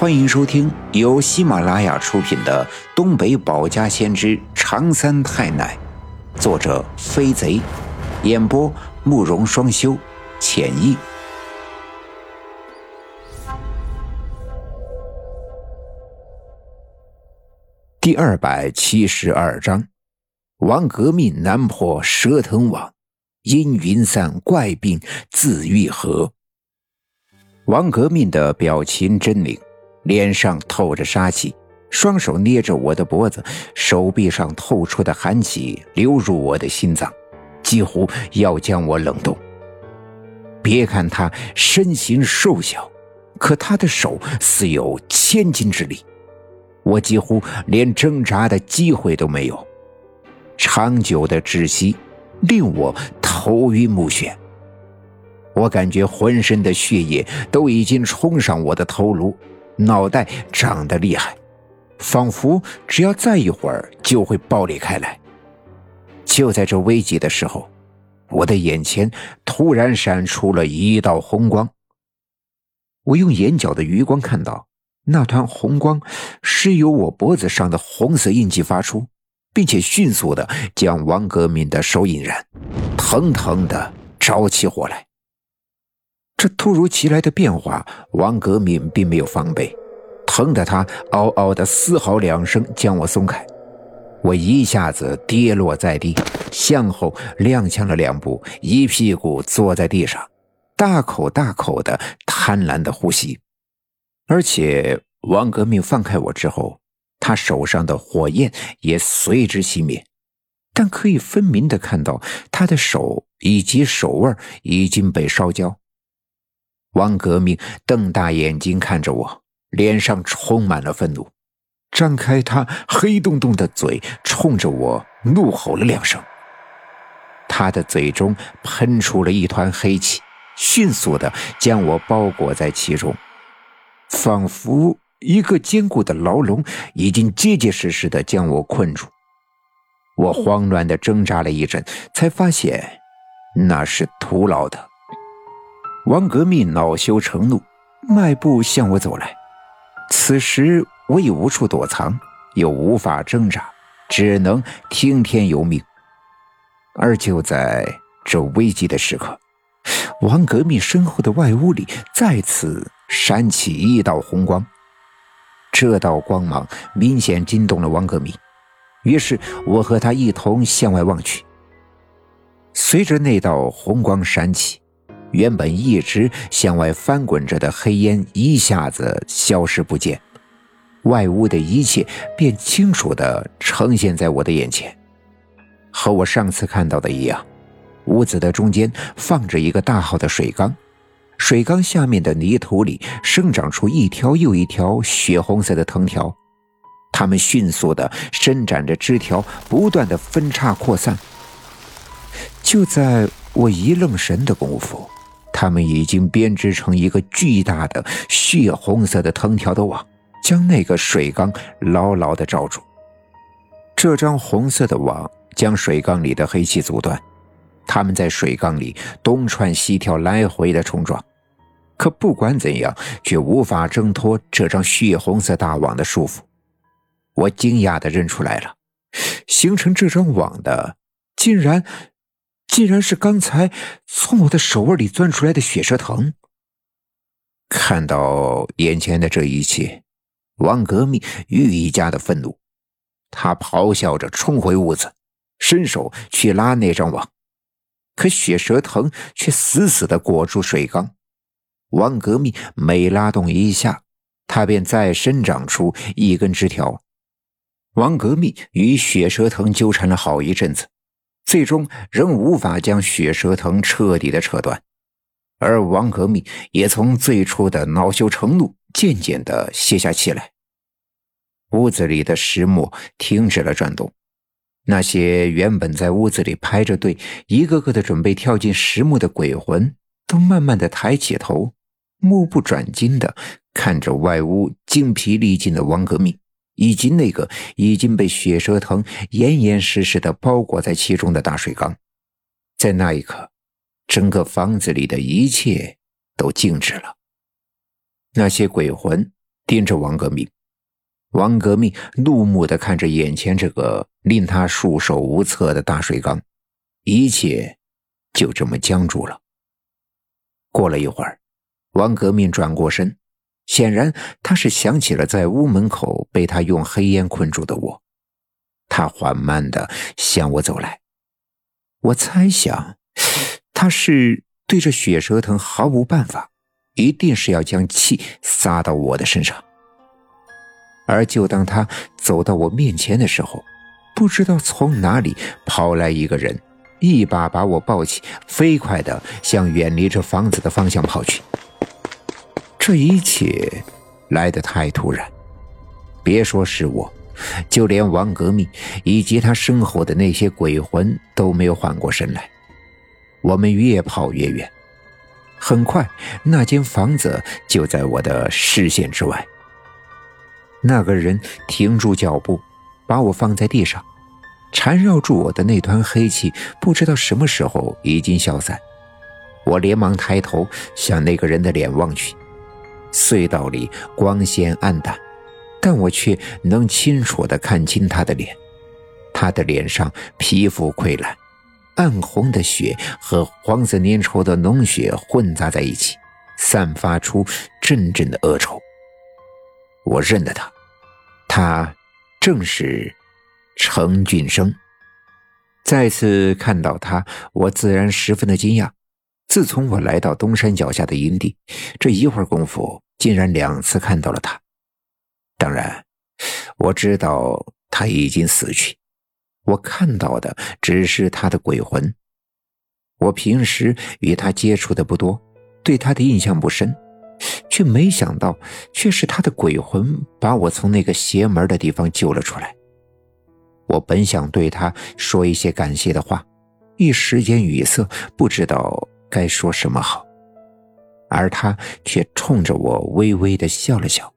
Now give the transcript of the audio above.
欢迎收听由喜马拉雅出品的《东北保家先知长三太奶》，作者飞贼，演播慕容双修，浅意。第二百七十二章：王革命难破蛇藤网，阴云散，怪病自愈合。王革命的表情狰狞。脸上透着杀气，双手捏着我的脖子，手臂上透出的寒气流入我的心脏，几乎要将我冷冻。别看他身形瘦小，可他的手似有千斤之力，我几乎连挣扎的机会都没有。长久的窒息令我头晕目眩，我感觉浑身的血液都已经冲上我的头颅。脑袋长得厉害，仿佛只要再一会儿就会爆裂开来。就在这危急的时候，我的眼前突然闪出了一道红光。我用眼角的余光看到，那团红光是由我脖子上的红色印记发出，并且迅速的将王革命的手引燃，腾腾的着起火来。这突如其来的变化，王革命并没有防备，疼得他嗷嗷的嘶嚎两声，将我松开。我一下子跌落在地，向后踉跄了两步，一屁股坐在地上，大口大口的贪婪的呼吸。而且王革命放开我之后，他手上的火焰也随之熄灭，但可以分明的看到他的手以及手腕已经被烧焦。王革命瞪大眼睛看着我，脸上充满了愤怒，张开他黑洞洞的嘴，冲着我怒吼了两声。他的嘴中喷出了一团黑气，迅速的将我包裹在其中，仿佛一个坚固的牢笼已经结结实实的将我困住。我慌乱的挣扎了一阵，才发现那是徒劳的。王革命恼羞成怒，迈步向我走来。此时我已无处躲藏，又无法挣扎，只能听天由命。而就在这危急的时刻，王革命身后的外屋里再次闪起一道红光。这道光芒明显惊动了王革命，于是我和他一同向外望去。随着那道红光闪起。原本一直向外翻滚着的黑烟一下子消失不见，外屋的一切便清楚地呈现在我的眼前。和我上次看到的一样，屋子的中间放着一个大号的水缸，水缸下面的泥土里生长出一条又一条血红色的藤条，它们迅速地伸展着枝条，不断地分叉扩散。就在我一愣神的功夫。他们已经编织成一个巨大的血红色的藤条的网，将那个水缸牢牢地罩住。这张红色的网将水缸里的黑气阻断，他们在水缸里东窜西跳，来回的冲撞，可不管怎样，却无法挣脱这张血红色大网的束缚。我惊讶地认出来了，形成这张网的，竟然……竟然是刚才从我的手腕里钻出来的血蛇藤。看到眼前的这一切，王革命愈加的愤怒，他咆哮着冲回屋子，伸手去拉那张网，可血蛇藤却死死的裹住水缸。王革命每拉动一下，他便再生长出一根枝条。王革命与血蛇藤纠缠了好一阵子。最终仍无法将血蛇藤彻底的扯断，而王革命也从最初的恼羞成怒，渐渐的歇下气来。屋子里的石磨停止了转动，那些原本在屋子里排着队，一个个的准备跳进石磨的鬼魂，都慢慢的抬起头，目不转睛的看着外屋精疲力尽的王革命。以及那个已经被血蛇藤严严实实的包裹在其中的大水缸，在那一刻，整个房子里的一切都静止了。那些鬼魂盯着王革命。王革命怒目的看着眼前这个令他束手无策的大水缸，一切就这么僵住了。过了一会儿，王革命转过身，显然他是想起了在屋门口被他用黑烟困住的我。他缓慢的向我走来，我猜想他是对着血蛇藤毫无办法，一定是要将气撒到我的身上。而就当他走到我面前的时候，不知道从哪里跑来一个人，一把把我抱起，飞快地向远离这房子的方向跑去。这一切来得太突然，别说是我，就连王革命以及他身后的那些鬼魂都没有缓过神来。我们越跑越远，很快那间房子就在我的视线之外。那个人停住脚步，把我放在地上，缠绕住我的那团黑气，不知道什么时候已经消散。我连忙抬头向那个人的脸望去，隧道里光线暗淡，但我却能清楚地看清他的脸。他的脸上皮肤溃烂，暗红的血和黄色粘稠的脓血混杂在一起，散发出阵阵的恶臭。我认得他，他正是程俊生。再次看到他，我自然十分的惊讶。自从我来到东山脚下的营地，这一会儿功夫，竟然两次看到了他。当然，我知道他已经死去，我看到的只是他的鬼魂。我平时与他接触的不多，对他的印象不深。却没想到，却是他的鬼魂把我从那个邪门的地方救了出来。我本想对他说一些感谢的话，一时间语塞，不知道该说什么好。而他却冲着我微微的笑了笑。